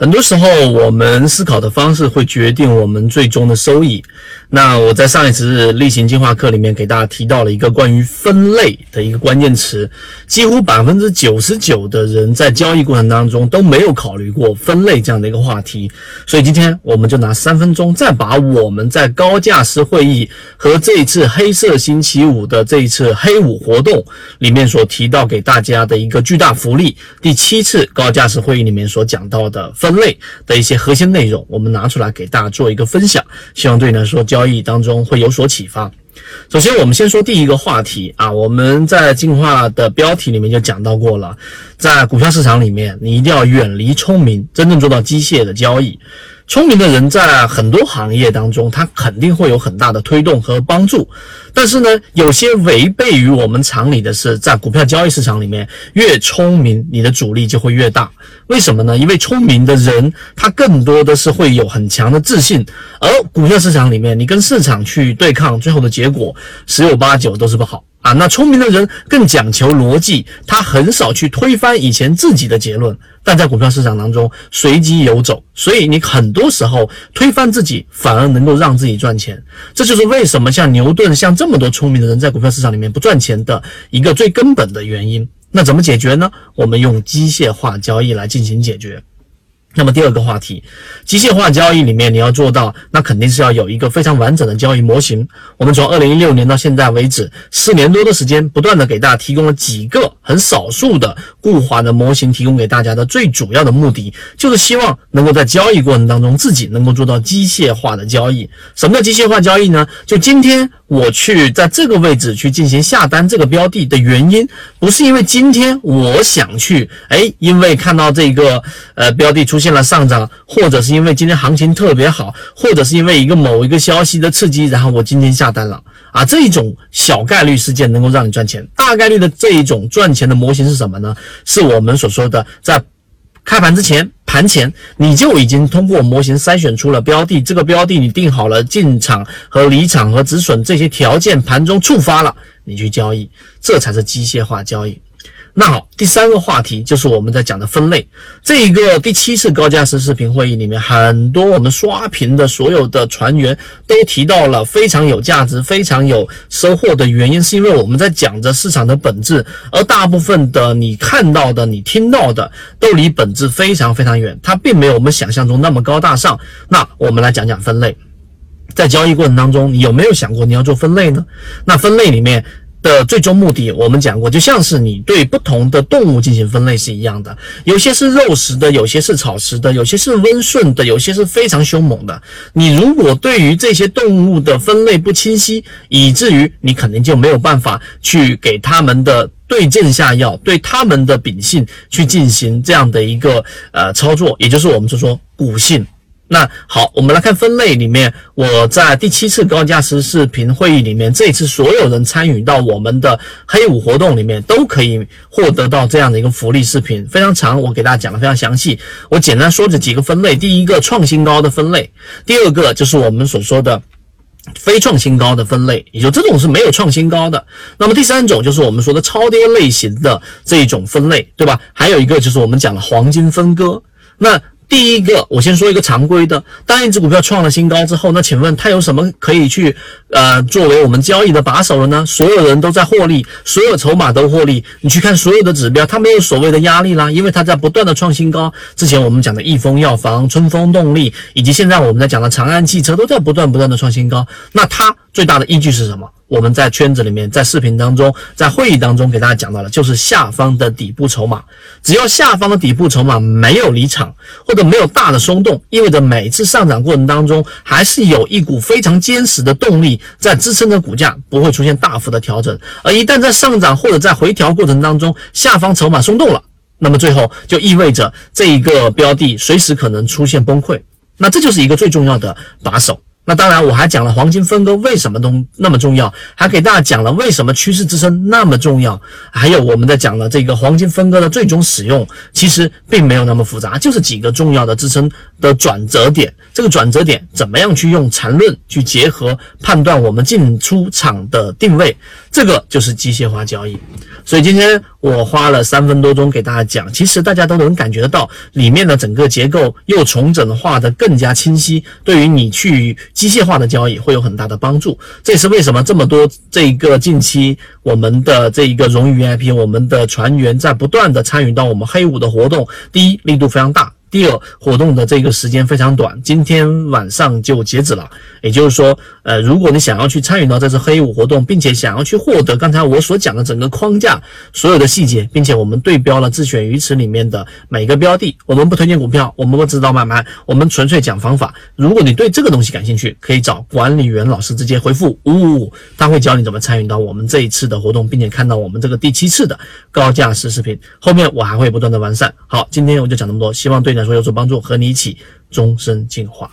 很多时候，我们思考的方式会决定我们最终的收益。那我在上一次例行进化课里面给大家提到了一个关于分类的一个关键词，几乎百分之九十九的人在交易过程当中都没有考虑过分类这样的一个话题。所以今天我们就拿三分钟，再把我们在高价师会议和这一次黑色星期五的这一次黑五活动里面所提到给大家的一个巨大福利，第七次高价师会议里面所讲到的分。类的一些核心内容，我们拿出来给大家做一个分享，希望对你来说交易当中会有所启发。首先，我们先说第一个话题啊，我们在进化的标题里面就讲到过了，在股票市场里面，你一定要远离聪明，真正做到机械的交易。聪明的人在很多行业当中，他肯定会有很大的推动和帮助。但是呢，有些违背于我们常理的是，在股票交易市场里面，越聪明，你的阻力就会越大。为什么呢？因为聪明的人，他更多的是会有很强的自信，而股票市场里面，你跟市场去对抗，最后的结果十有八九都是不好。那聪明的人更讲求逻辑，他很少去推翻以前自己的结论。但在股票市场当中，随机游走，所以你很多时候推翻自己，反而能够让自己赚钱。这就是为什么像牛顿，像这么多聪明的人在股票市场里面不赚钱的一个最根本的原因。那怎么解决呢？我们用机械化交易来进行解决。那么第二个话题，机械化交易里面你要做到，那肯定是要有一个非常完整的交易模型。我们从二零一六年到现在为止，四年多的时间，不断的给大家提供了几个很少数的固化的模型，提供给大家的最主要的目的，就是希望能够在交易过程当中自己能够做到机械化的交易。什么叫机械化交易呢？就今天我去在这个位置去进行下单这个标的的原因，不是因为今天我想去，哎，因为看到这个呃标的出。出现了上涨，或者是因为今天行情特别好，或者是因为一个某一个消息的刺激，然后我今天下单了啊，这一种小概率事件能够让你赚钱，大概率的这一种赚钱的模型是什么呢？是我们所说的在开盘之前、盘前你就已经通过模型筛选出了标的，这个标的你定好了进场和离场和止损这些条件，盘中触发了，你去交易，这才是机械化交易。那好，第三个话题就是我们在讲的分类。这一个第七次高价值视频会议里面，很多我们刷屏的所有的船员都提到了非常有价值、非常有收获的原因，是因为我们在讲着市场的本质，而大部分的你看到的、你听到的都离本质非常非常远，它并没有我们想象中那么高大上。那我们来讲讲分类，在交易过程当中，你有没有想过你要做分类呢？那分类里面。的最终目的，我们讲过，就像是你对不同的动物进行分类是一样的，有些是肉食的，有些是草食的，有些是温顺的，有些是非常凶猛的。你如果对于这些动物的分类不清晰，以至于你肯定就没有办法去给他们的对症下药，对他们的秉性去进行这样的一个呃操作，也就是我们就说骨性。那好，我们来看分类里面，我在第七次高价值视频会议里面，这次所有人参与到我们的黑五活动里面，都可以获得到这样的一个福利视频，非常长，我给大家讲的非常详细。我简单说这几个分类：第一个创新高的分类，第二个就是我们所说的非创新高的分类，也就这种是没有创新高的。那么第三种就是我们说的超跌类型的这一种分类，对吧？还有一个就是我们讲的黄金分割，那。第一个，我先说一个常规的。当一只股票创了新高之后，那请问它有什么可以去呃作为我们交易的把手了呢？所有人都在获利，所有筹码都获利。你去看所有的指标，它没有所谓的压力啦，因为它在不断的创新高。之前我们讲的益丰药房、春风动力，以及现在我们在讲的长安汽车，都在不断不断的创新高。那它最大的依据是什么？我们在圈子里面，在视频当中，在会议当中给大家讲到了，就是下方的底部筹码，只要下方的底部筹码没有离场或者没有大的松动，意味着每次上涨过程当中还是有一股非常坚实的动力在支撑着股价，不会出现大幅的调整。而一旦在上涨或者在回调过程当中，下方筹码松动了，那么最后就意味着这一个标的随时可能出现崩溃。那这就是一个最重要的把手。那当然，我还讲了黄金分割为什么东那么重要，还给大家讲了为什么趋势支撑那么重要，还有我们在讲了这个黄金分割的最终使用，其实并没有那么复杂，就是几个重要的支撑的转折点。这个转折点怎么样去用缠论去结合判断我们进出场的定位，这个就是机械化交易。所以今天我花了三分多钟给大家讲，其实大家都能感觉得到里面的整个结构又重整化的更加清晰，对于你去机械化的交易会有很大的帮助。这也是为什么这么多这一个近期我们的这一个荣誉 VIP，我们的船员在不断的参与到我们黑五的活动，第一力度非常大。第二，活动的这个时间非常短，今天晚上就截止了。也就是说，呃，如果你想要去参与到这次黑五活动，并且想要去获得刚才我所讲的整个框架所有的细节，并且我们对标了自选鱼池里面的每个标的，我们不推荐股票，我们不指导买卖，我们纯粹讲方法。如果你对这个东西感兴趣，可以找管理员老师直接回复五五五，他会教你怎么参与到我们这一次的活动，并且看到我们这个第七次的高价值视频。后面我还会不断的完善。好，今天我就讲这么多，希望对。来说有所帮助，和你一起终身进化。